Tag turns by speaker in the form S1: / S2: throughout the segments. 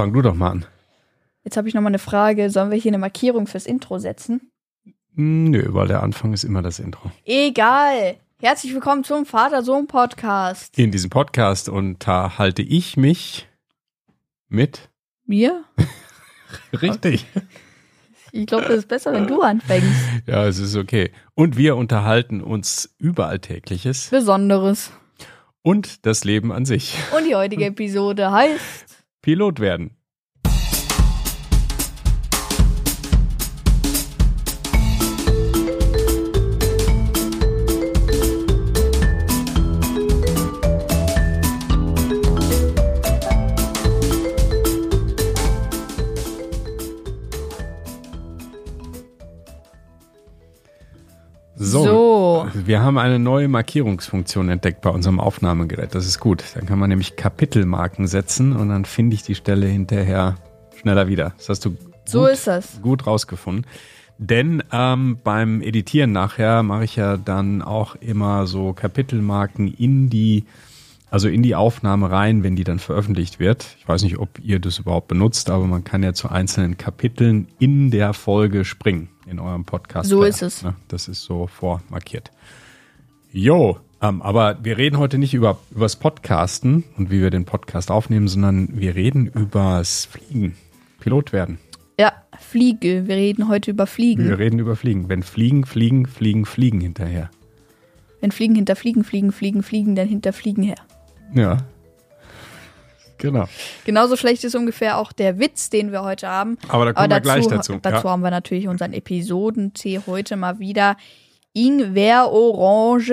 S1: Fang du doch mal an.
S2: Jetzt habe ich noch mal eine Frage. Sollen wir hier eine Markierung fürs Intro setzen?
S1: Nö, weil der Anfang ist immer das Intro.
S2: Egal. Herzlich willkommen zum Vater-Sohn-Podcast.
S1: In diesem Podcast unterhalte ich mich mit.
S2: Mir?
S1: Richtig.
S2: Ich glaube, das ist besser, wenn du anfängst.
S1: Ja, es ist okay. Und wir unterhalten uns über Alltägliches
S2: Besonderes.
S1: und das Leben an sich.
S2: Und die heutige Episode heißt
S1: Pilot werden. Wir haben eine neue Markierungsfunktion entdeckt bei unserem Aufnahmegerät. Das ist gut. Dann kann man nämlich Kapitelmarken setzen und dann finde ich die Stelle hinterher schneller wieder. Das hast du
S2: So
S1: gut,
S2: ist das.
S1: gut rausgefunden. Denn ähm, beim Editieren nachher mache ich ja dann auch immer so Kapitelmarken in die, also in die Aufnahme rein, wenn die dann veröffentlicht wird. Ich weiß nicht, ob ihr das überhaupt benutzt, aber man kann ja zu einzelnen Kapiteln in der Folge springen in eurem Podcast.
S2: So ist es.
S1: Ne? Das ist so vormarkiert. Jo, ähm, aber wir reden heute nicht über übers Podcasten und wie wir den Podcast aufnehmen, sondern wir reden übers Fliegen, Pilot werden.
S2: Ja, Fliege. Wir reden heute über Fliegen.
S1: Wir reden über Fliegen. Wenn Fliegen, Fliegen, Fliegen, Fliegen hinterher.
S2: Wenn Fliegen hinter Fliegen, Fliegen, Fliegen, Fliegen, dann hinter Fliegen her.
S1: Ja. Genau.
S2: Genauso schlecht ist ungefähr auch der Witz, den wir heute haben.
S1: Aber da kommen wir gleich dazu.
S2: Dazu
S1: Ja.
S2: haben wir natürlich unseren Episodentee heute mal wieder. Ingwer, Orange.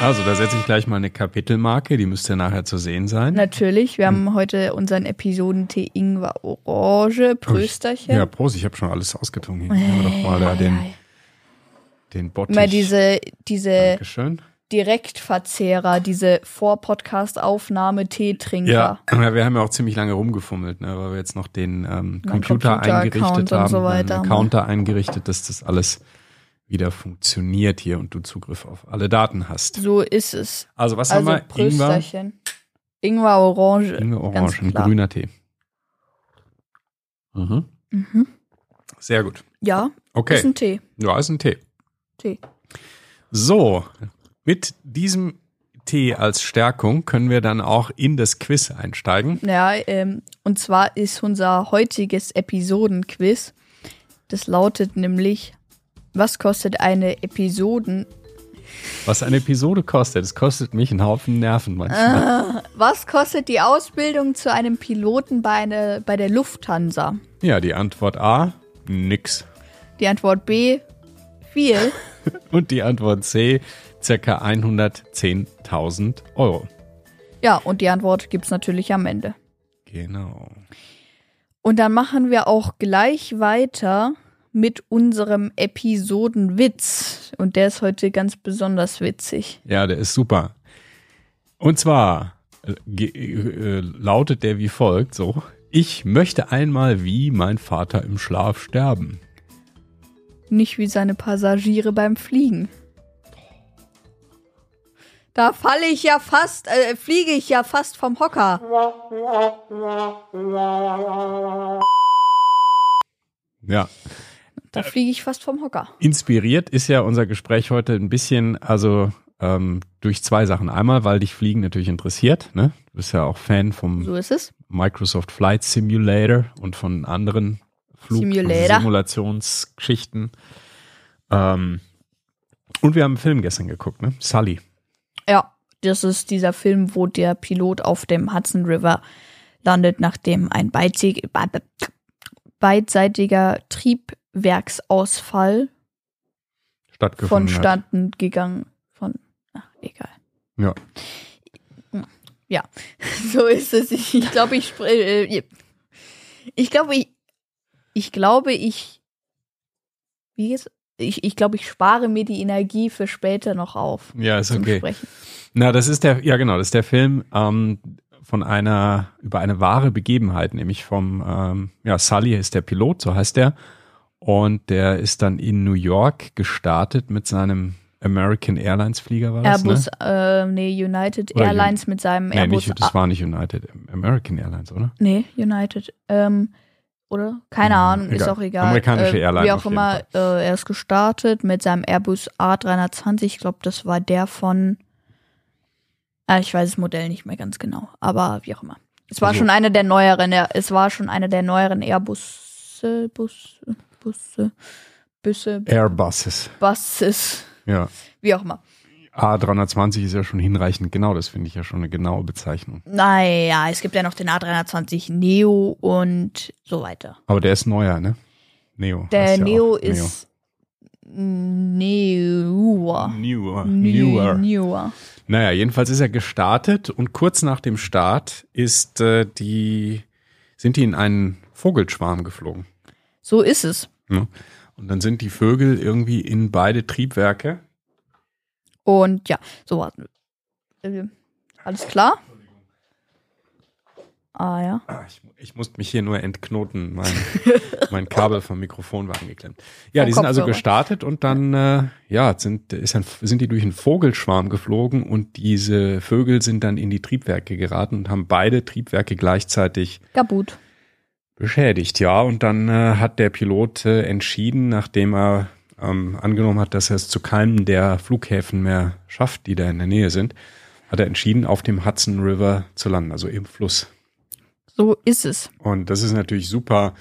S1: Also, da setze ich gleich mal eine Kapitelmarke, die müsste nachher zu sehen sein.
S2: Natürlich, wir
S1: Hm.
S2: haben heute unseren Episodentee Ingwer, Orange. Prösterchen.
S1: Ja, Prost, ich habe schon alles ausgetrunken. Hier nehmen wir doch mal da den, den Bottich.
S2: Immer diese, diese
S1: Dankeschön.
S2: Direktverzehrer, diese Vor-Podcast-Aufnahme Teetrinker.
S1: Ja, wir haben ja auch ziemlich lange rumgefummelt, ne, weil wir jetzt noch den ähm, Computer
S2: Computer-Account
S1: eingerichtet
S2: und
S1: haben,
S2: so
S1: einen
S2: ne?
S1: Counter eingerichtet, dass das alles wieder funktioniert hier und du Zugriff auf alle Daten hast.
S2: So ist es.
S1: Also, was
S2: Also
S1: haben wir? Ingwer.
S2: Ingwer, Orange.
S1: Ingwer Orange, ein grüner Tee. Mhm.
S2: Mhm.
S1: Sehr gut.
S2: Ja,
S1: Okay.
S2: ist ein Tee.
S1: Ja, ist ein Tee.
S2: Tee.
S1: So, mit diesem Tee als Stärkung können wir dann auch in das Quiz einsteigen.
S2: Ja, ähm, und zwar ist unser heutiges Episodenquiz. Das lautet nämlich, was kostet eine Episoden,
S1: Was eine Episode kostet, das kostet mich einen Haufen Nerven manchmal.
S2: was kostet die Ausbildung zu einem Piloten bei, eine, bei der Lufthansa?
S1: Ja, die Antwort A, nix.
S2: Die Antwort B, viel.
S1: Und die Antwort C, circa 110.000 Euro.
S2: Ja, und die Antwort gibt's natürlich am Ende.
S1: Genau.
S2: Und dann machen wir auch gleich weiter mit unserem Episodenwitz. Und der ist heute ganz besonders witzig.
S1: Ja, der ist super. Und zwar äh, äh, lautet der wie folgt so. Ich möchte einmal wie mein Vater im Schlaf sterben.
S2: Nicht wie seine Passagiere beim Fliegen. Da falle ich ja fast, äh, fliege ich ja fast vom Hocker.
S1: Ja.
S2: Da fliege ich fast vom Hocker.
S1: Inspiriert ist ja unser Gespräch heute ein bisschen, also ähm, durch zwei Sachen. Einmal, weil dich Fliegen natürlich interessiert. Ne? Du bist ja auch Fan vom
S2: So.
S1: Microsoft Flight Simulator und von anderen. Flugsimulationsgeschichten. Ähm, und wir haben einen Film gestern geguckt, ne? Sully.
S2: Ja, das ist dieser Film, wo der Pilot auf dem Hudson River landet, nachdem ein beidseitig- beidseitiger Triebwerksausfall
S1: stattgefunden hat.
S2: vonstatten gegangen. Von, ach, egal.
S1: Ja.
S2: Ja, so ist es. Ich glaube, ich äh, ich glaube, ich ich glaube, ich wie geht's? Ich, ich glaube, ich spare mir die Energie für später noch auf
S1: Ja, ist okay.
S2: Sprechen.
S1: Na, das ist der, ja genau, das ist der Film ähm, von einer, über eine wahre Begebenheit, nämlich vom, ähm, ja, Sully ist der Pilot, so heißt der. Und der ist dann in New York gestartet mit seinem American Airlines Flieger war das,
S2: Airbus,
S1: ne?
S2: äh, nee, United
S1: Oder
S2: Airlines mit seinem
S1: Nee,
S2: Airbus.
S1: nicht, das war nicht United, American Airlines, oder?
S2: nee, United. Ähm, oder? Keine
S1: Hm,
S2: Ahnung, ist
S1: egal.
S2: auch egal.
S1: Amerikanische
S2: äh,
S1: Airline
S2: Wie auch immer, äh, er ist gestartet mit seinem Airbus A320. Ich glaube, das war der von. Ah, ich weiß das Modell nicht mehr ganz genau, aber wie auch immer. Es war
S1: Also-
S2: schon eine der neueren, ja, es war schon eine der neueren Airbusse, Busse, Busse, Busse,
S1: Airbuses.
S2: Buses,
S1: Ja.
S2: wie auch immer.
S1: A320 ist ja schon hinreichend genau, das finde ich ja schon eine genaue Bezeichnung.
S2: Naja, es gibt ja noch den A320 Neo und so weiter.
S1: Aber der ist neuer, ne? Neo.
S2: Der
S1: ja
S2: Neo ist Newer.
S1: Newer.
S2: Newer.
S1: Newer.
S2: Newer.
S1: Naja, jedenfalls ist er gestartet und kurz nach dem Start ist äh, die, sind die in einen Vogelschwarm geflogen.
S2: So ist es.
S1: Ne? Und dann sind die Vögel irgendwie in beide Triebwerke.
S2: Und ja, so. Äh, Alles klar? Ah ja.
S1: Ah, Ich, ich musste mich hier nur entknoten. Mein, mein Kabel vom Mikrofon war angeklemmt. Ja,
S2: Vom
S1: die sind also
S2: Kopfhörer.
S1: gestartet und dann äh, ja, sind, ist ein, sind die durch einen Vogelschwarm geflogen und diese Vögel sind dann in die Triebwerke geraten und haben beide Triebwerke gleichzeitig
S2: Kaputt.
S1: Beschädigt. Ja, und dann äh, hat der Pilot äh, entschieden, nachdem er ähm, angenommen hat, dass er es zu keinem der Flughäfen mehr schafft, die da in der Nähe sind, hat er entschieden, auf dem Hudson River zu landen, also im Fluss.
S2: So ist es.
S1: Und das ist natürlich super,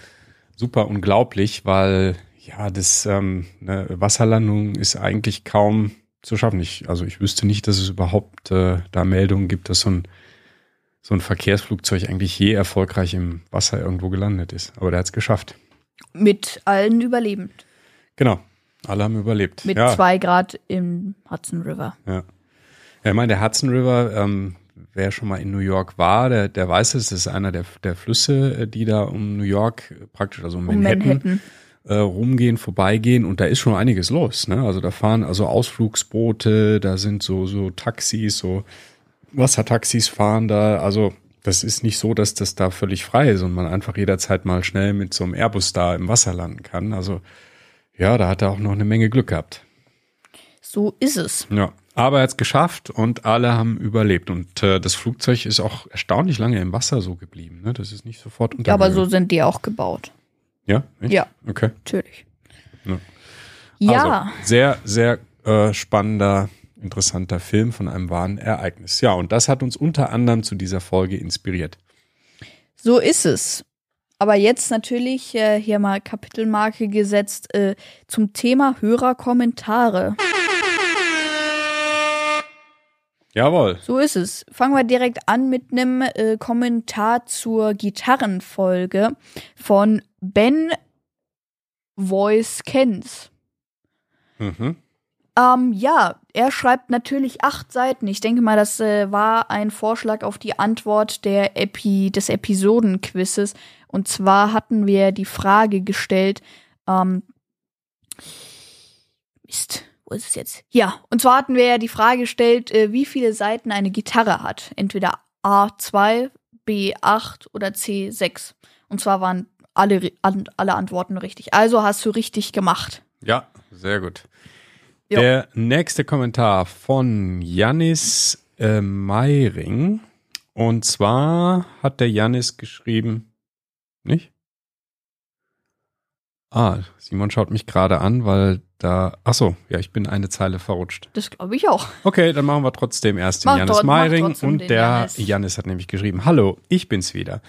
S1: super unglaublich, weil ja, das ähm, eine Wasserlandung ist eigentlich kaum zu schaffen. Ich, also ich wüsste nicht, dass es überhaupt äh, da Meldungen gibt, dass so ein so ein Verkehrsflugzeug eigentlich je erfolgreich im Wasser irgendwo gelandet ist. Aber der hat es geschafft.
S2: Mit allen überlebend.
S1: Genau. Alle haben überlebt.
S2: Mit
S1: ja,
S2: zwei Grad im Hudson River.
S1: Ja. ja, ich meine, der Hudson River, ähm, wer schon mal in New York war, der, der weiß es, das ist einer der, der Flüsse, äh, die da um New York äh, praktisch, also um
S2: Um
S1: Manhattan,
S2: Manhattan.
S1: Äh, rumgehen, vorbeigehen und da ist schon einiges los. Ne? Also da fahren also Ausflugsboote, da sind so, so Taxis, so Wassertaxis fahren da. Also das ist nicht so, dass das da völlig frei ist und man einfach jederzeit mal schnell mit so einem Airbus da im Wasser landen kann. Also ja, da hat er auch noch eine Menge Glück gehabt.
S2: So ist es.
S1: Ja, aber er hat es geschafft und alle haben überlebt. Und äh, das Flugzeug ist auch erstaunlich lange im Wasser so geblieben. Ne? Das ist nicht sofort
S2: Ja, aber so
S1: untergegangen.
S2: sind die auch gebaut.
S1: Ja? Echt?
S2: Ja.
S1: Okay.
S2: Natürlich.
S1: Ja.
S2: Ja,
S1: Also, sehr, sehr äh, spannender, interessanter Film von einem wahren Ereignis. Ja, und das hat uns unter anderem zu dieser Folge inspiriert.
S2: so ist es. Aber jetzt natürlich äh, hier mal Kapitelmarke gesetzt äh, zum Thema Hörerkommentare.
S1: Jawohl.
S2: So ist es. Fangen wir direkt an mit einem äh, Kommentar zur Gitarrenfolge von Ben Voice Kens.
S1: Mhm.
S2: Ähm, ja, er schreibt natürlich acht Seiten. Ich denke mal, das äh, war ein Vorschlag auf die Antwort der Epi des Episodenquizzes. Und zwar hatten wir die Frage gestellt, ähm, Mist, wo ist es jetzt? Ja, und zwar hatten wir ja die Frage gestellt, äh, wie viele Seiten eine Gitarre hat. Entweder A2, B8 oder C6. Und zwar waren alle, alle Antworten richtig. Also hast du richtig gemacht.
S1: Ja, sehr gut.
S2: Jo.
S1: Der nächste Kommentar von Janis äh, Meiring. Und zwar hat der Janis geschrieben, nicht? Ah, Simon schaut mich gerade an, weil da, ach so, ja, ich bin eine Zeile verrutscht.
S2: Das glaube ich auch.
S1: Okay, dann machen wir trotzdem erst den
S2: Mach
S1: Janis Meiring und der
S2: Janis.
S1: Janis hat nämlich geschrieben, hallo, ich bin's wieder.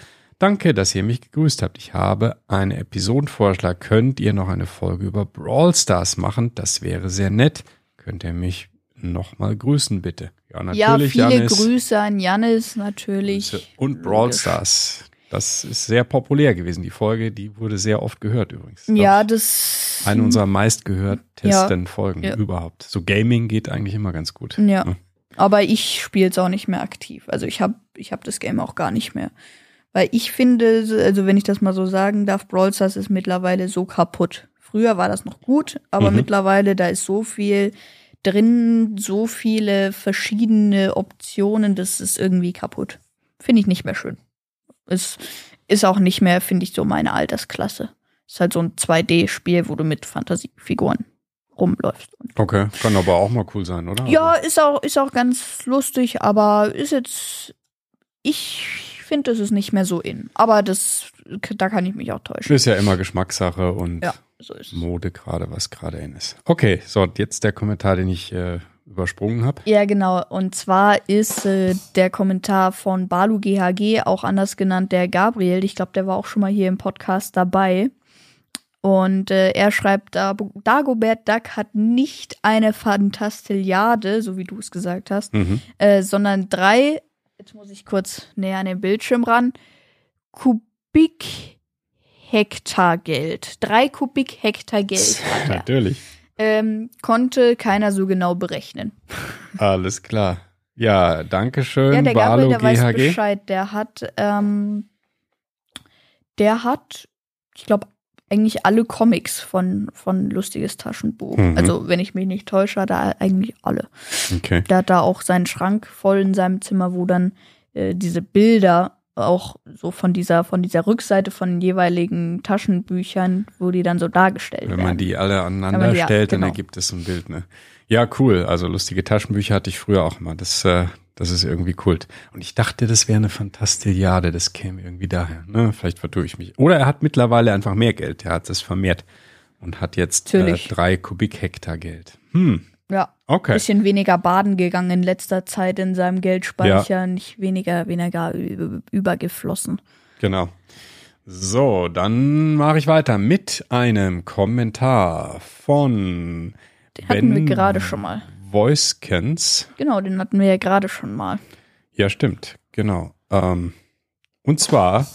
S1: Danke, dass ihr mich gegrüßt habt. Ich habe einen Episodenvorschlag. Könnt ihr noch eine Folge über Brawl Stars machen? Das wäre sehr nett. Könnt ihr mich nochmal grüßen, bitte? Ja,
S2: Ja,
S1: natürlich,
S2: viele
S1: Janis.
S2: Grüße an Janis natürlich.
S1: Grüße. Und Brawl. Stars. Das ist sehr populär gewesen, die Folge. Die wurde sehr oft gehört übrigens.
S2: Ja, das.
S1: Eine unserer meistgehörtesten
S2: Ja.
S1: Folgen
S2: Ja.
S1: überhaupt. So Gaming geht eigentlich immer ganz gut.
S2: Ja. Aber ich spiele es auch nicht mehr aktiv. Also ich habe ich hab das Game auch gar nicht mehr. Weil ich finde, also wenn ich das mal so sagen darf, Brawl Stars ist mittlerweile so kaputt. Früher war das noch gut, aber
S1: Mhm.
S2: mittlerweile, da ist so viel drin, so viele verschiedene Optionen, das ist irgendwie kaputt. Finde ich nicht mehr schön. Es ist auch nicht mehr, finde ich, so meine Altersklasse. Ist halt so ein 2D-Spiel, wo du mit Fantasiefiguren rumläufst.
S1: Okay, kann aber auch mal cool sein, oder?
S2: Ja,
S1: Also,
S2: ist auch, ist auch ganz lustig, aber ist jetzt, ich finde, das ist nicht mehr so in. Aber das, da kann ich mich auch täuschen.
S1: ist ja immer Geschmackssache und
S2: Ja, so es.
S1: Mode gerade, was gerade in ist. Okay, so, jetzt der Kommentar, den ich äh, übersprungen habe.
S2: Ja, genau. Und zwar ist äh, der Kommentar von Balu GHG, auch anders genannt der Gabriel. Ich glaube, der war auch schon mal hier im Podcast dabei. Und äh, er schreibt, Dagobert Duck hat nicht eine Fantastilliarde, so wie du es gesagt hast,
S1: Mhm.
S2: äh, sondern drei, jetzt muss ich kurz näher an den Bildschirm ran, Kubik Hektar Geld. Drei Kubik Hektar Geld.
S1: Natürlich.
S2: Ähm, konnte keiner so genau berechnen.
S1: Alles klar. Ja, danke schön,
S2: Ja, der Gabriel, der weiß
S1: GHG.
S2: Bescheid. Der hat, ähm, der hat, ich glaube, eigentlich alle Comics von, von Lustiges Taschenbuch.
S1: Mhm.
S2: Also, wenn ich mich nicht täusche, hat er eigentlich alle.
S1: Okay.
S2: Der hat da auch seinen Schrank voll in seinem Zimmer, wo dann äh, diese Bilder auch so von dieser, von dieser Rückseite von den jeweiligen Taschenbüchern, wo die dann so dargestellt
S1: Wenn
S2: werden.
S1: man die alle
S2: Wenn
S1: aneinander
S2: die-
S1: stellt, dann
S2: genau.
S1: ergibt es so ein Bild, ne? Ja, cool. Also lustige Taschenbücher hatte ich früher auch mal. Das, äh, das ist irgendwie Kult. Und ich dachte, das wäre eine Fantastilliarde. Das käme irgendwie daher. Ne? Vielleicht vertue ich mich. Oder er hat mittlerweile einfach mehr Geld. Er hat es vermehrt und hat jetzt äh, drei Kubikhektar Geld. Hm,
S2: ja.
S1: okay.
S2: bisschen weniger baden gegangen in letzter Zeit in seinem Geldspeicher, nicht weniger, weniger übergeflossen.
S1: Genau. So, dann mache ich weiter mit einem Kommentar von
S2: Den hatten wir gerade schon mal.
S1: Voicekens.
S2: Genau, den hatten wir ja gerade schon mal.
S1: Ja, stimmt, genau. Ähm, und zwar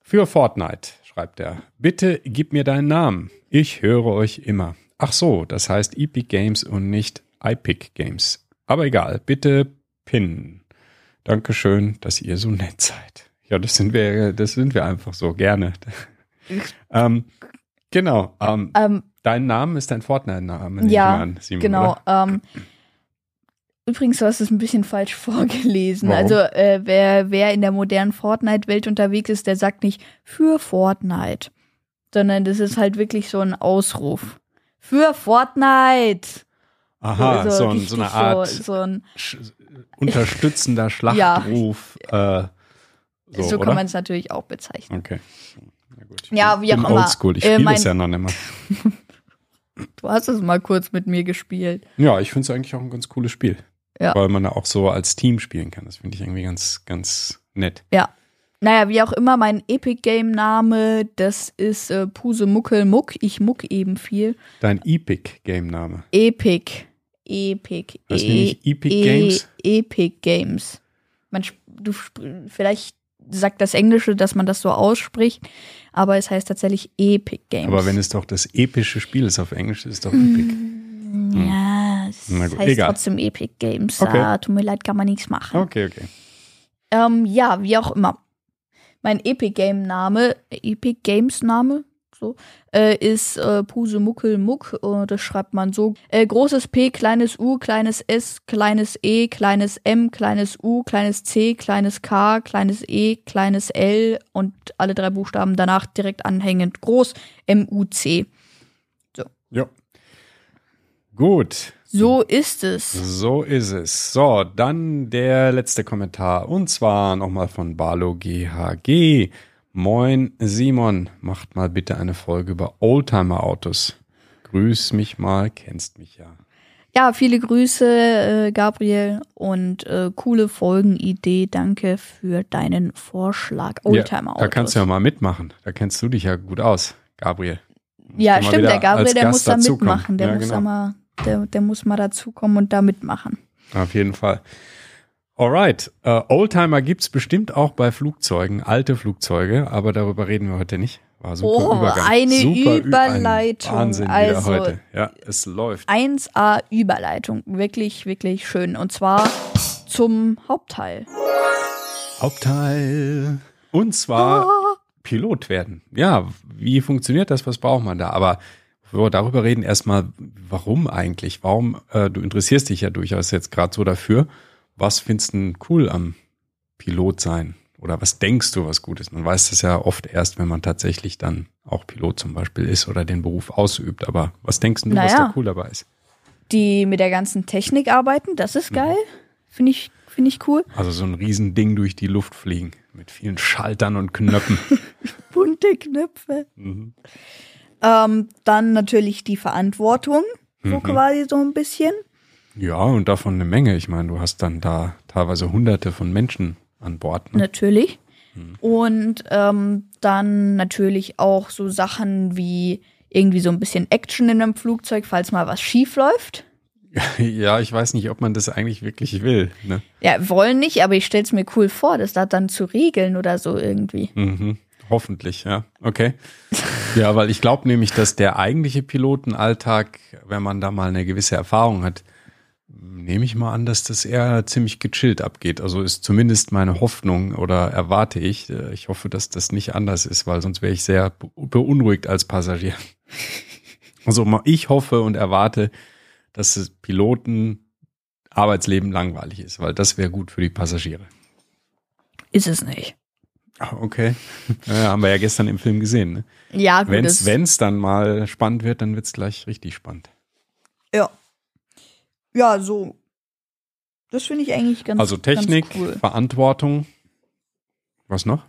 S1: für Fortnite, schreibt er. Bitte gib mir deinen Namen. Ich höre euch immer. Ach so, das heißt Epic Games und nicht Epic Games. Aber egal, bitte pinnen. Dankeschön, dass ihr so nett seid. Ja, das sind wir, das sind wir einfach so, gerne. ähm, genau, ähm,
S2: Ähm,
S1: dein Name ist dein Fortnite-Name,
S2: Ja,
S1: an, Simon,
S2: genau. Ähm, übrigens, du hast es ein bisschen falsch vorgelesen.
S1: Warum?
S2: Also, äh, wer, wer in der modernen Fortnite-Welt unterwegs ist, der sagt nicht für Fortnite, sondern das ist halt wirklich so ein Ausruf. Für Fortnite!
S1: Aha, so, ein, so eine Art
S2: So, so ein,
S1: unterstützender Schlachtruf. äh, so,
S2: so, kann man es natürlich auch bezeichnen.
S1: Okay.
S2: Ja, wie auch immer.
S1: Oldschool. Ich
S2: Äh,
S1: spiele
S2: mein-
S1: es ja noch nicht mal.
S2: Du hast es mal kurz mit mir gespielt.
S1: Ja, ich finde es eigentlich auch ein ganz cooles Spiel.
S2: Ja.
S1: Weil man da auch so als Team spielen kann. Das finde ich irgendwie ganz, ganz nett.
S2: Ja. Naja, wie auch immer, mein Epic Game Name, das ist äh, Puse Muckel Muck. Ich muck eben viel.
S1: Dein Epic-Game-Name.
S2: Epic. Epic.
S1: Heißt
S2: E-
S1: nicht Epic
S2: E-
S1: Games?
S2: Epic Games. Man, du, vielleicht sagt das Englische, dass man das so ausspricht, aber es heißt tatsächlich Epic Games.
S1: Aber wenn es doch das epische Spiel ist auf Englisch, ist es doch Epic.
S2: Ja, es
S1: Na gut,
S2: heißt
S1: egal.
S2: trotzdem Epic Games.
S1: Okay.
S2: Ah, tut mir leid, kann man nichts machen.
S1: Okay, okay.
S2: Ähm, ja, wie auch immer. Mein Epic Game Name, Epic Games Name, so, äh, ist äh, Puse Muckel Muck. Äh, das schreibt man so. Äh, großes P, kleines U, kleines S, kleines E, kleines M, kleines U, kleines C, kleines K, kleines E, kleines L und alle drei Buchstaben danach direkt anhängend groß M, U, C.
S1: Ja. Gut.
S2: So ist es.
S1: So ist es. So, dann der letzte Kommentar. Und zwar nochmal von Barlo GHG. Moin Simon, macht mal bitte eine Folge über Oldtimer-Autos. Grüß mich mal, kennst mich ja.
S2: Ja, viele Grüße, äh, Gabriel, und äh, coole Folgenidee. Danke für deinen Vorschlag. Oldtimer
S1: Ja, da kannst du ja mal mitmachen. Da kennst du dich ja gut aus, Gabriel.
S2: Ja, stimmt, der Gabriel, der muss da mitmachen. Der
S1: Ja,
S2: muss
S1: genau.
S2: da mal, der, der muss mal dazukommen und da mitmachen.
S1: Auf jeden Fall. Alright. Äh, Oldtimer gibt's bestimmt auch bei Flugzeugen, alte Flugzeuge, aber darüber reden wir heute nicht. War super
S2: Oh,
S1: Übergang.
S2: eine
S1: super
S2: Überleitung.
S1: Ein Wahnsinn
S2: Also-
S1: heute. Ja, es läuft.
S2: 1A Überleitung. Wirklich, wirklich schön. Und zwar zum Hauptteil.
S1: Hauptteil. Und zwar
S2: Ah.
S1: Pilot werden. Ja, wie funktioniert das? Was braucht man da? Aber bevor wir darüber reden, erstmal, warum eigentlich? Warum, äh, du interessierst dich ja durchaus jetzt gerade so dafür. Was findest du cool am Pilot sein? Oder was denkst du, was gut ist? Man weiß das ja oft erst, wenn man tatsächlich dann auch Pilot zum Beispiel ist oder den Beruf ausübt. Aber was denkst du, was
S2: Naja.
S1: da cool dabei ist?
S2: Die mit der ganzen Technik arbeiten, das ist geil. Finde ich, finde ich cool.
S1: Also so ein Riesending durch die Luft fliegen mit vielen Schaltern und Knöpfen.
S2: Bunte Knöpfe.
S1: mhm.
S2: Ähm, dann natürlich die Verantwortung, so
S1: Mhm.
S2: quasi so ein bisschen.
S1: Ja, und davon eine Menge. Ich meine, du hast dann da teilweise hunderte von Menschen an Bord. Ne?
S2: Natürlich. Und ähm, dann natürlich auch so Sachen wie irgendwie so ein bisschen Action in einem Flugzeug, falls mal was schief läuft.
S1: Ja, ich weiß nicht, ob man das eigentlich wirklich will. Ne?
S2: Ja, wollen nicht, aber ich stell's mir cool vor, das da dann zu regeln oder so irgendwie.
S1: Mhm. Hoffentlich, ja. Okay. Ja, weil ich glaube nämlich, dass der eigentliche Pilotenalltag, wenn man da mal eine gewisse Erfahrung hat, nehme ich mal an, dass das eher ziemlich gechillt abgeht. Also ist zumindest meine Hoffnung oder erwarte ich. Äh, Ich hoffe, dass das nicht anders ist, weil sonst wäre ich sehr be- beunruhigt als Passagier. Also ich hoffe und erwarte, dass das Piloten Arbeitsleben langweilig ist, weil das wäre gut für die Passagiere.
S2: Ist es nicht.
S1: Ah, Okay. Ja, haben wir ja gestern im Film gesehen. Ne?
S2: Ja, gut. Das-
S1: wenn's dann mal spannend wird, dann wird's gleich richtig spannend.
S2: Ja. So. Das finde ich eigentlich ganz
S1: Also Technik,
S2: Ganz cool.
S1: Verantwortung. Was noch?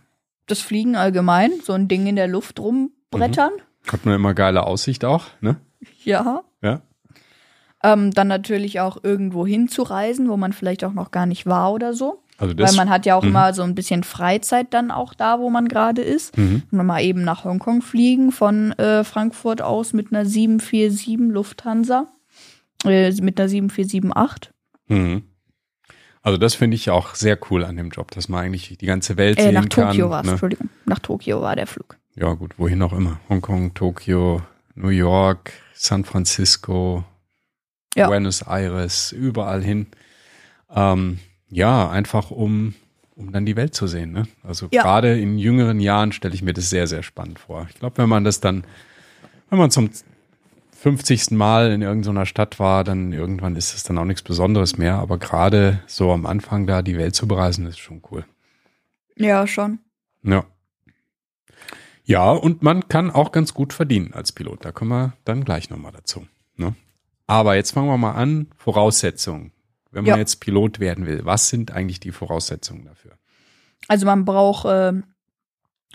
S2: Das Fliegen allgemein, so ein Ding in der Luft rumbrettern.
S1: Hat man immer geile Aussicht auch, ne?
S2: Ja.
S1: Ja.
S2: Ähm, dann natürlich auch irgendwo hinzureisen, wo man vielleicht auch noch gar nicht war oder so.
S1: Also das.
S2: Weil man hat ja auch
S1: Mhm.
S2: immer so ein bisschen Freizeit dann auch da, wo man gerade ist.
S1: mhm.
S2: Und mal eben nach Hongkong fliegen von äh, Frankfurt aus mit einer 747 Lufthansa. Äh, mit einer 7478.
S1: Mhm. Also das finde ich auch sehr cool an dem Job, dass man eigentlich die ganze Welt
S2: Äh,
S1: sehen
S2: nach
S1: kann.
S2: Tokio war es,
S1: ne?
S2: Entschuldigung. Nach Tokio war der Flug.
S1: Ja gut, wohin auch immer. Hongkong, Tokio, New York, San Francisco,
S2: Ja.
S1: Buenos Aires, überall hin. Ähm, ja, einfach um, um dann die Welt zu sehen. Ne? Also
S2: Ja.
S1: gerade in jüngeren Jahren stelle ich mir das sehr, sehr spannend vor. Ich glaube, wenn man das dann, wenn man zum 50. Mal in irgendeiner Stadt war, dann irgendwann ist es dann auch nichts Besonderes mehr. Aber gerade so am Anfang da die Welt zu bereisen, ist schon cool.
S2: Ja, schon.
S1: Ja. Ja, und man kann auch ganz gut verdienen als Pilot. Da kommen wir dann gleich nochmal dazu. Ne? Aber jetzt fangen wir mal an. Voraussetzungen. Wenn man
S2: Ja.
S1: jetzt Pilot werden will, was sind eigentlich die Voraussetzungen dafür?
S2: Also man braucht äh,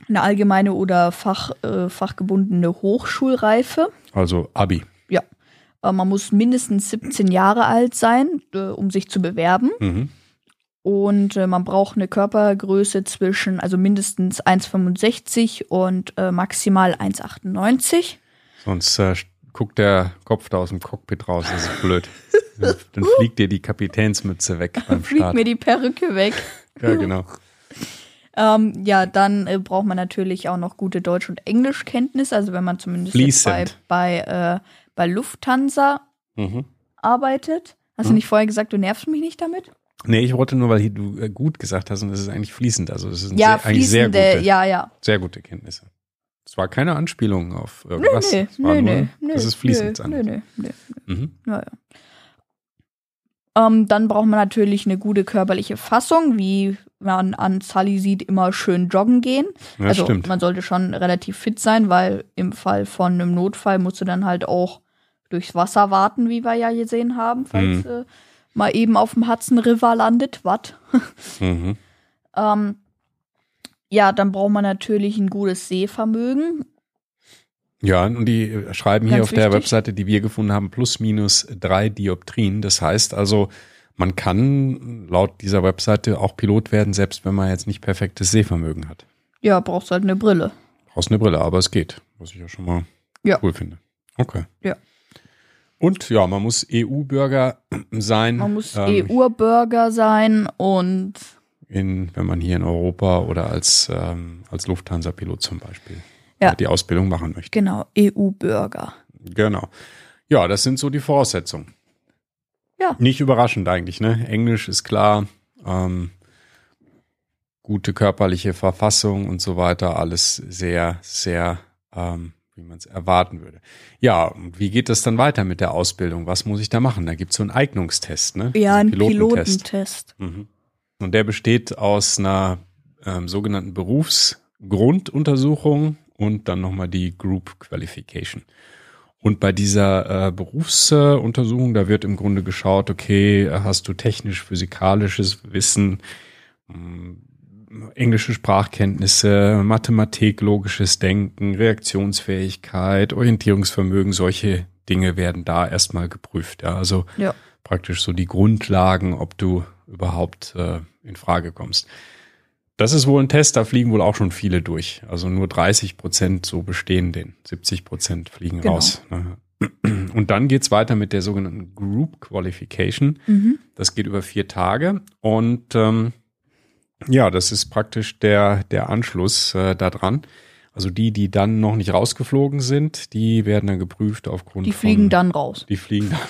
S2: eine allgemeine oder fach, äh, fachgebundene Hochschulreife.
S1: Also Abi.
S2: Äh, man muss mindestens 17 Jahre alt sein, äh, um sich zu bewerben.
S1: Mhm.
S2: Und äh, man braucht eine Körpergröße zwischen, also mindestens 1,65 und äh, maximal 1,98.
S1: Sonst äh, guckt der Kopf da aus dem Cockpit raus. Das ist blöd. dann, fliegt dir die Kapitänsmütze weg beim
S2: Fliegt
S1: Start.
S2: mir die Perücke weg.
S1: Ja, genau.
S2: Ähm, ja, dann äh, braucht man natürlich auch noch gute Deutsch- und Englischkenntnisse. Also wenn man zumindest bei, bei, äh, bei Lufthansa
S1: Mhm.
S2: arbeitet. Hast
S1: Mhm.
S2: du nicht vorher gesagt, du nervst mich nicht damit?
S1: Nee, ich wollte nur, weil du äh, gut gesagt hast und es ist eigentlich fließend. Also es sind
S2: Ja,
S1: sehr, eigentlich sehr gute.
S2: ja, ja.
S1: Sehr gute Kenntnisse. Es war keine Anspielung auf irgendwas.
S2: nö,
S1: nur,
S2: nö, nö,
S1: dass es fließend muss.
S2: nö, nö.
S1: Mhm.
S2: Ja, ja. Ähm, dann braucht man natürlich eine gute körperliche Fassung, wie man an Sully sieht, immer schön joggen gehen.
S1: Ja,
S2: also
S1: stimmt.
S2: man sollte schon relativ fit sein, weil im Fall von einem Notfall musst du dann halt auch durchs Wasser warten, wie wir ja gesehen haben, falls
S1: Mhm.
S2: äh, mal eben auf dem Hudson River landet. Watt.
S1: Mhm.
S2: Ähm, ja, dann braucht man natürlich ein gutes Sehvermögen.
S1: Ja, und die schreiben hier
S2: Ganz
S1: auf der
S2: wichtig.
S1: Webseite, die wir gefunden haben, plus minus drei Dioptrien. Das heißt also, man kann laut dieser Webseite auch Pilot werden, selbst wenn man jetzt nicht perfektes Sehvermögen hat.
S2: Ja, brauchst halt eine Brille.
S1: Brauchst eine Brille, aber es geht, was ich ja schon mal
S2: Ja.
S1: cool finde. Okay.
S2: Ja.
S1: Und ja, man muss EU-Bürger sein.
S2: Man muss
S1: ähm,
S2: EU-Bürger sein und
S1: in, wenn man hier in Europa oder als, ähm, als Lufthansa-Pilot zum Beispiel
S2: Ja.
S1: die Ausbildung machen möchte.
S2: genau, EU-Bürger.
S1: Genau. Ja, das sind so die Voraussetzungen.
S2: Ja.
S1: Nicht überraschend eigentlich, ne? Englisch ist klar, ähm, gute körperliche Verfassung und so weiter, alles sehr, sehr, ähm, wie man es erwarten würde. Ja, und wie geht es dann weiter mit der Ausbildung? Was muss ich da machen? Da gibt es so einen Eignungstest, ne?
S2: Ja, ein
S1: Diesen
S2: Pilotentest.
S1: Mhm. Und der besteht aus einer ähm, sogenannten Berufsgrunduntersuchung und dann nochmal die Group Qualification. Und bei dieser äh, Berufsuntersuchung, da wird im Grunde geschaut, okay, hast du technisch-physikalisches Wissen, mh, englische Sprachkenntnisse, Mathematik, logisches Denken, Reaktionsfähigkeit, Orientierungsvermögen, solche Dinge werden da erstmal geprüft. Ja, also
S2: Ja.
S1: praktisch so die Grundlagen, ob du überhaupt äh, in Frage kommst. Das ist wohl ein Test, da fliegen wohl auch schon viele durch. Also nur 30 Prozent so bestehen den, 70 Prozent fliegen
S2: Genau.
S1: raus. ne. Und dann geht's weiter mit der sogenannten Group Qualification.
S2: Mhm.
S1: Das geht über vier Tage und ähm, ja, das ist praktisch der, der Anschluss äh, daran. Also die, die dann noch nicht rausgeflogen sind, die werden dann geprüft aufgrund
S2: Die
S1: von
S2: fliegen dann raus.
S1: die fliegen dann raus.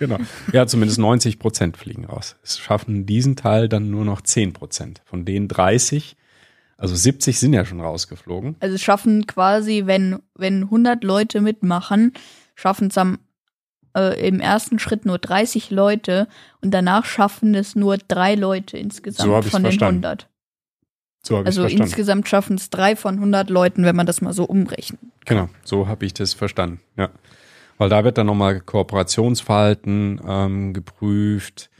S1: Genau. Ja, zumindest 90 Prozent fliegen raus. Es schaffen diesen Teil dann nur noch 10 Prozent. Von denen 30, also 70 sind ja schon rausgeflogen.
S2: Also es schaffen quasi, wenn, wenn 100 Leute mitmachen, schaffen es am äh, im ersten Schritt nur 30 Leute und danach schaffen es nur drei Leute insgesamt
S1: So
S2: von den
S1: verstanden.
S2: 100.
S1: So habe ich
S2: Also
S1: verstanden.
S2: insgesamt schaffen es drei von 100 Leuten, wenn man das mal so umrechnet.
S1: Genau, so habe ich das verstanden. Ja. Weil da wird dann nochmal Kooperationsverhalten ähm, geprüft,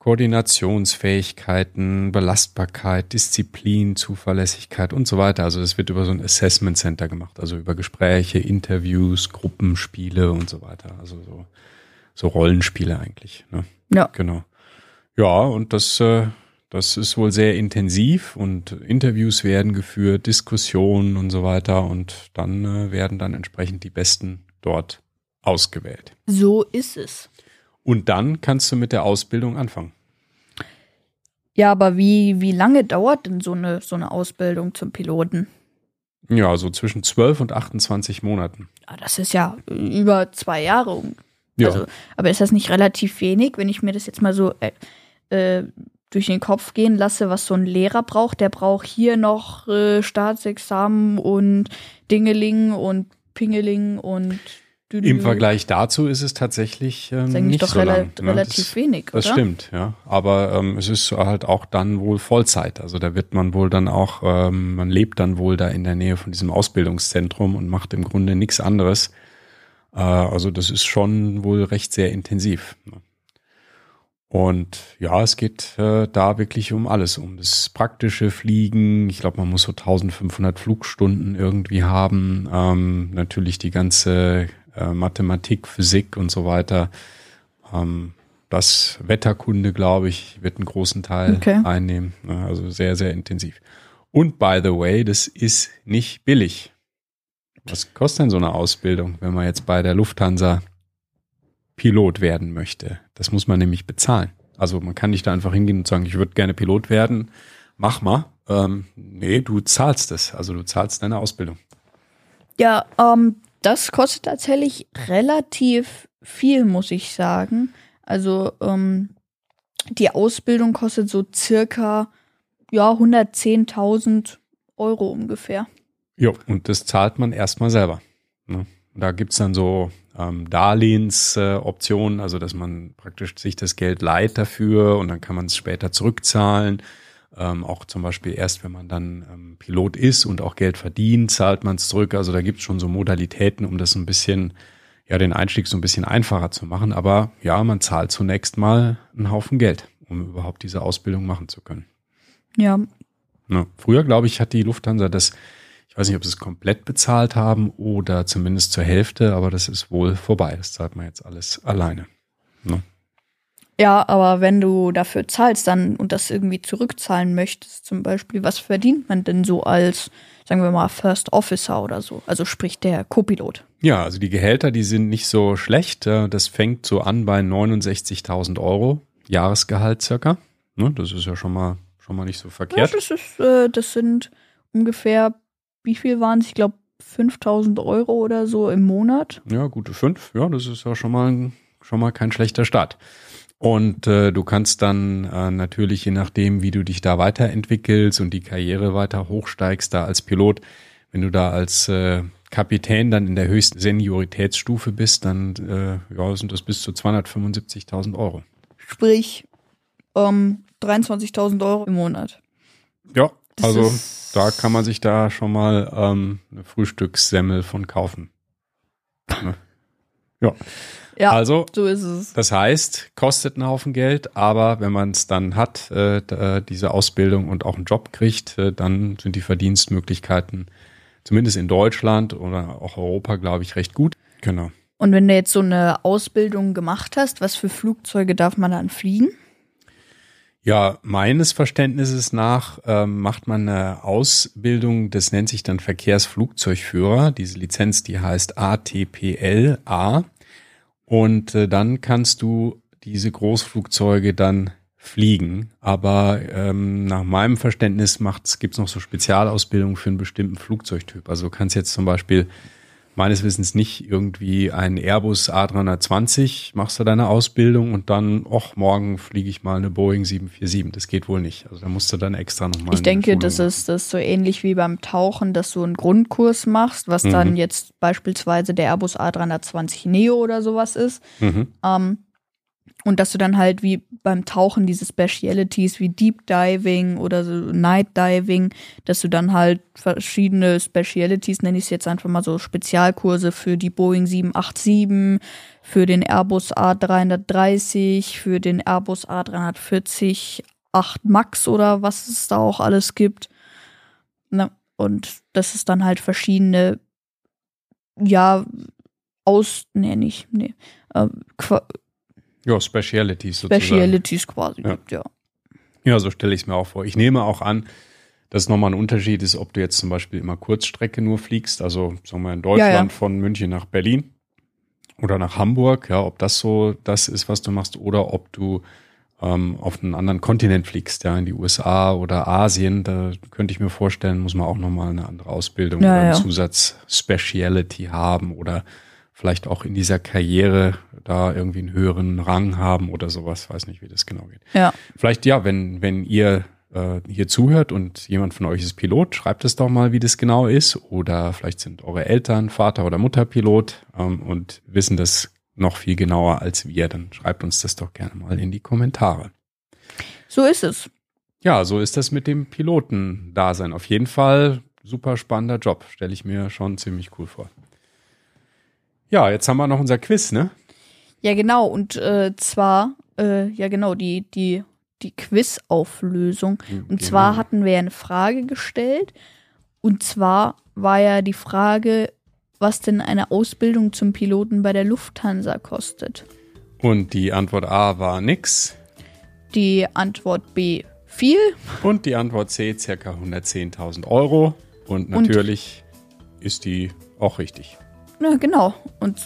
S1: Koordinationsfähigkeiten, Belastbarkeit, Disziplin, Zuverlässigkeit und so weiter. Also es wird über so ein Assessment Center gemacht, also über Gespräche, Interviews, Gruppenspiele und so weiter. Also so, so Rollenspiele eigentlich. Ne?
S2: Ja.
S1: Genau. Ja, und das, äh, das ist wohl sehr intensiv und Interviews werden geführt, Diskussionen und so weiter und dann äh, werden dann entsprechend die Besten dort ausgewählt.
S2: So ist es.
S1: Und dann kannst du mit der Ausbildung anfangen.
S2: Ja, aber wie, wie lange dauert denn so eine, so eine Ausbildung zum Piloten?
S1: Ja, so zwischen 12 und 28 Monaten.
S2: Ja, das ist ja über zwei Jahre.
S1: Ja,
S2: Also, aber ist das nicht relativ wenig, wenn ich mir das jetzt mal so äh, äh, durch den Kopf gehen lasse, was so ein Lehrer braucht? Der braucht hier noch äh, Staatsexamen und Dingeling und Pingeling und.
S1: Im Vergleich dazu ist es tatsächlich ähm,
S2: Das ist
S1: nicht
S2: doch
S1: so
S2: rela
S1: lang. ne?
S2: relativ
S1: das,
S2: wenig,
S1: Das
S2: oder?
S1: stimmt, ja. Aber ähm, es ist halt auch dann wohl Vollzeit. Also da wird man wohl dann auch, ähm, man lebt dann wohl da in der Nähe von diesem Ausbildungszentrum und macht im Grunde nichts anderes. Äh, also das ist schon wohl recht sehr intensiv. ne. Und ja, es geht äh, da wirklich um alles, um das praktische Fliegen. Ich glaube, man muss so 1500 Flugstunden irgendwie haben. Ähm, natürlich die ganze äh, Mathematik, Physik und so weiter. Ähm, das Wetterkunde, glaube ich, wird einen großen Teil
S2: Okay.
S1: einnehmen. Ne, Also sehr, sehr intensiv. Und by the way, das ist nicht billig. Was kostet denn so eine Ausbildung, wenn man jetzt bei der Lufthansa Pilot werden möchte? Das muss man nämlich bezahlen. Also man kann nicht da einfach hingehen und sagen, ich würde gerne Pilot werden, mach mal. Ähm, nee, du zahlst es. Also du zahlst deine Ausbildung.
S2: Ja, ähm, das kostet tatsächlich relativ viel, muss ich sagen. Also ähm, die Ausbildung kostet so circa ja 110.000 Euro ungefähr.
S1: Jo, und das zahlt man erstmal selber. Ne? Da gibt's dann so ähm, Darlehensoptionen, äh, also dass man praktisch sich das Geld leiht dafür und dann kann man es später zurückzahlen. Ähm, auch zum Beispiel erst, wenn man dann ähm, Pilot ist und auch Geld verdient, zahlt man es zurück. Also da gibt's schon so Modalitäten, um das ein bisschen, ja, den Einstieg so ein bisschen einfacher zu machen. Aber ja, man zahlt zunächst mal einen Haufen Geld, um überhaupt diese Ausbildung machen zu können.
S2: Ja,
S1: Ne? Früher, glaube ich, hat die Lufthansa das, ich weiß nicht, ob sie es komplett bezahlt haben oder zumindest zur Hälfte, aber das ist wohl vorbei. Das zahlt man jetzt alles alleine. Ne?
S2: Ja, aber wenn du dafür zahlst dann und das irgendwie zurückzahlen möchtest, zum Beispiel, was verdient man denn so als, sagen wir mal, First Officer oder so? Also sprich der Co-Pilot.
S1: Ja, also die Gehälter, die sind nicht so schlecht. Äh, Das fängt so an bei 69.000 Euro Jahresgehalt circa. Ne? Das ist ja schon mal, schon mal nicht so
S2: Ja,
S1: verkehrt.
S2: das, ist, äh, das sind ungefähr, wie viel waren es? Ich glaube 5000 Euro oder so im Monat.
S1: Ja, gute fünf. Ja, das ist ja schon mal, schon mal kein schlechter Start. Und äh, du kannst dann äh, natürlich, je nachdem, wie du dich da weiterentwickelst und die Karriere weiter hochsteigst, da als Pilot, wenn du da als äh, Kapitän dann in der höchsten Senioritätsstufe bist, dann äh, ja, sind das bis zu 275.000 Euro.
S2: Sprich ähm, 23.000 Euro im Monat.
S1: Ja,
S2: Das
S1: Also da kann man sich da schon mal ähm, eine Frühstückssemmel von kaufen. Ne? Ja.
S2: Ja,
S1: Also
S2: so ist es.
S1: Das heißt, kostet einen Haufen Geld, aber wenn man es dann hat, äh, diese Ausbildung und auch einen Job kriegt, äh, dann sind die Verdienstmöglichkeiten zumindest in Deutschland oder auch Europa, glaube ich, recht gut. Genau.
S2: Und wenn du jetzt so eine Ausbildung gemacht hast, was für Flugzeuge darf man dann fliegen?
S1: Ja, meines Verständnisses nach ähm, macht man eine Ausbildung, das nennt sich dann Verkehrsflugzeugführer. Diese Lizenz, die heißt ATPL-A. Und äh, dann kannst du diese Großflugzeuge dann fliegen. Aber ähm, nach meinem Verständnis macht's, gibt's noch so Spezialausbildungen für einen bestimmten Flugzeugtyp. Also du kannst jetzt zum Beispiel meines Wissens nicht irgendwie einen Airbus A320, machst du deine Ausbildung und dann, ach, morgen fliege ich mal eine Boeing 747. Das geht wohl nicht. Also da musst du dann extra nochmal.
S2: Ich denke, das ist das ist so ähnlich wie beim Tauchen, dass du einen Grundkurs machst, was
S1: Mhm.
S2: dann jetzt beispielsweise der Airbus A320 Neo oder sowas ist.
S1: Mhm.
S2: Ähm, und dass du dann halt wie beim Tauchen diese Specialities wie Deep Diving oder so Night Diving, dass du dann halt verschiedene Specialities, nenne ich es jetzt einfach mal so Spezialkurse für die Boeing 787, für den Airbus A330, für den Airbus A340, 8 Max oder was es da auch alles gibt. Ne? Und das ist dann halt verschiedene, ja, aus, nee, nicht, nee, äh,
S1: Ja, Specialities sozusagen.
S2: Specialities quasi
S1: Ja.
S2: gibt, ja.
S1: Ja, so stelle ich es mir auch vor. Ich nehme auch an, dass nochmal ein Unterschied ist, ob du jetzt zum Beispiel immer Kurzstrecke nur fliegst, also sagen wir in Deutschland
S2: Ja,
S1: von München nach Berlin oder nach Hamburg, ja, ob das so das ist, was du machst, oder ob du ähm, auf einen anderen Kontinent fliegst, ja, in die USA oder Asien, da könnte ich mir vorstellen, muss man auch nochmal eine andere Ausbildung
S2: Ja,
S1: oder einen
S2: ja.
S1: Zusatz-Speciality haben oder vielleicht auch in dieser Karriere da irgendwie einen höheren Rang haben oder sowas, weiß nicht, wie das genau geht.
S2: Ja,
S1: Vielleicht ja, wenn, wenn ihr äh, hier zuhört und jemand von euch ist Pilot, schreibt es doch mal, wie das genau ist. Oder vielleicht sind eure Eltern Vater oder Mutter Pilot ähm, und wissen das noch viel genauer als wir. Dann schreibt uns das doch gerne mal in die Kommentare.
S2: so ist es.
S1: Ja, so ist das mit dem Piloten-Dasein. Auf jeden Fall super spannender Job. Stelle ich mir schon ziemlich cool vor. Ja, jetzt haben wir noch unser Quiz, ne?
S2: Ja, genau. Und äh, zwar, äh, ja genau, die, die, die Quiz-Auflösung. Und
S1: Genau.
S2: zwar hatten wir ja eine Frage gestellt. Und zwar war ja die Frage, was denn eine Ausbildung zum Piloten bei der Lufthansa kostet.
S1: Und die Antwort A war nix.
S2: Die Antwort B viel.
S1: Und die Antwort C, circa 110.000 Euro. Und natürlich ist die auch richtig.
S2: Na, genau. Und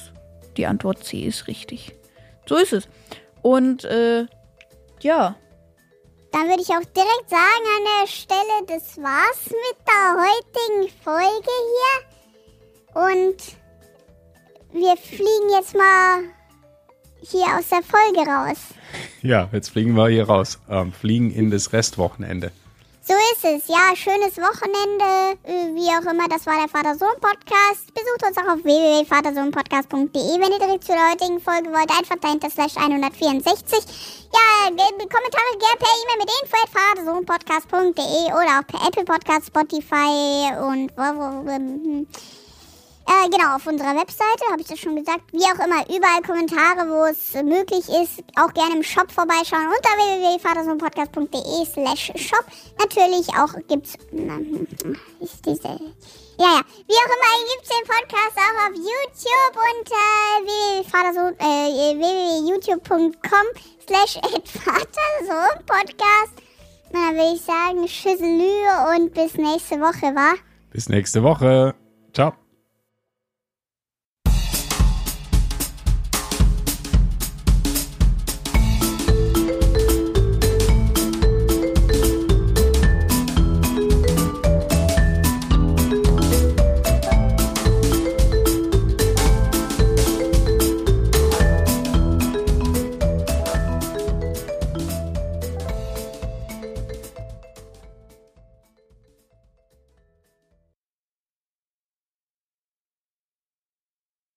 S2: die Antwort C ist richtig. So ist es. Und äh, ja,
S3: Dann würde ich auch direkt sagen an der Stelle, das war's mit der heutigen Folge hier. Und wir fliegen jetzt mal hier aus der Folge raus.
S1: Ja, jetzt fliegen wir hier raus. Ähm, fliegen in das Restwochenende.
S3: So ist es. Ja, schönes Wochenende. äh, Wie auch immer, das war der Vater-Sohn-Podcast. Besucht uns auch auf www.vatersohnpodcast.de, wenn ihr direkt zu der heutigen Folge wollt. Einfach dahinter slash 164. Ja, Kommentare gerne per E-Mail mit info.vatersohnpodcast.de oder auch per Apple Podcast, Spotify und wo, wo, ähm, äh, genau, auf unserer Webseite, habe ich das schon gesagt. Wie auch immer, überall Kommentare, wo es möglich ist. Auch gerne im Shop vorbeischauen unter www.vatersohnpodcast.de slash shop. Natürlich auch gibt's, na, ist diese, ja, ja. Wie auch immer, gibt's den Podcast auch auf YouTube unter äh, www.youtube.com slash vatersohnpodcast. Dann würde ich sagen, Schüsselü und bis nächste Woche, wa?
S1: Bis nächste Woche. Ciao.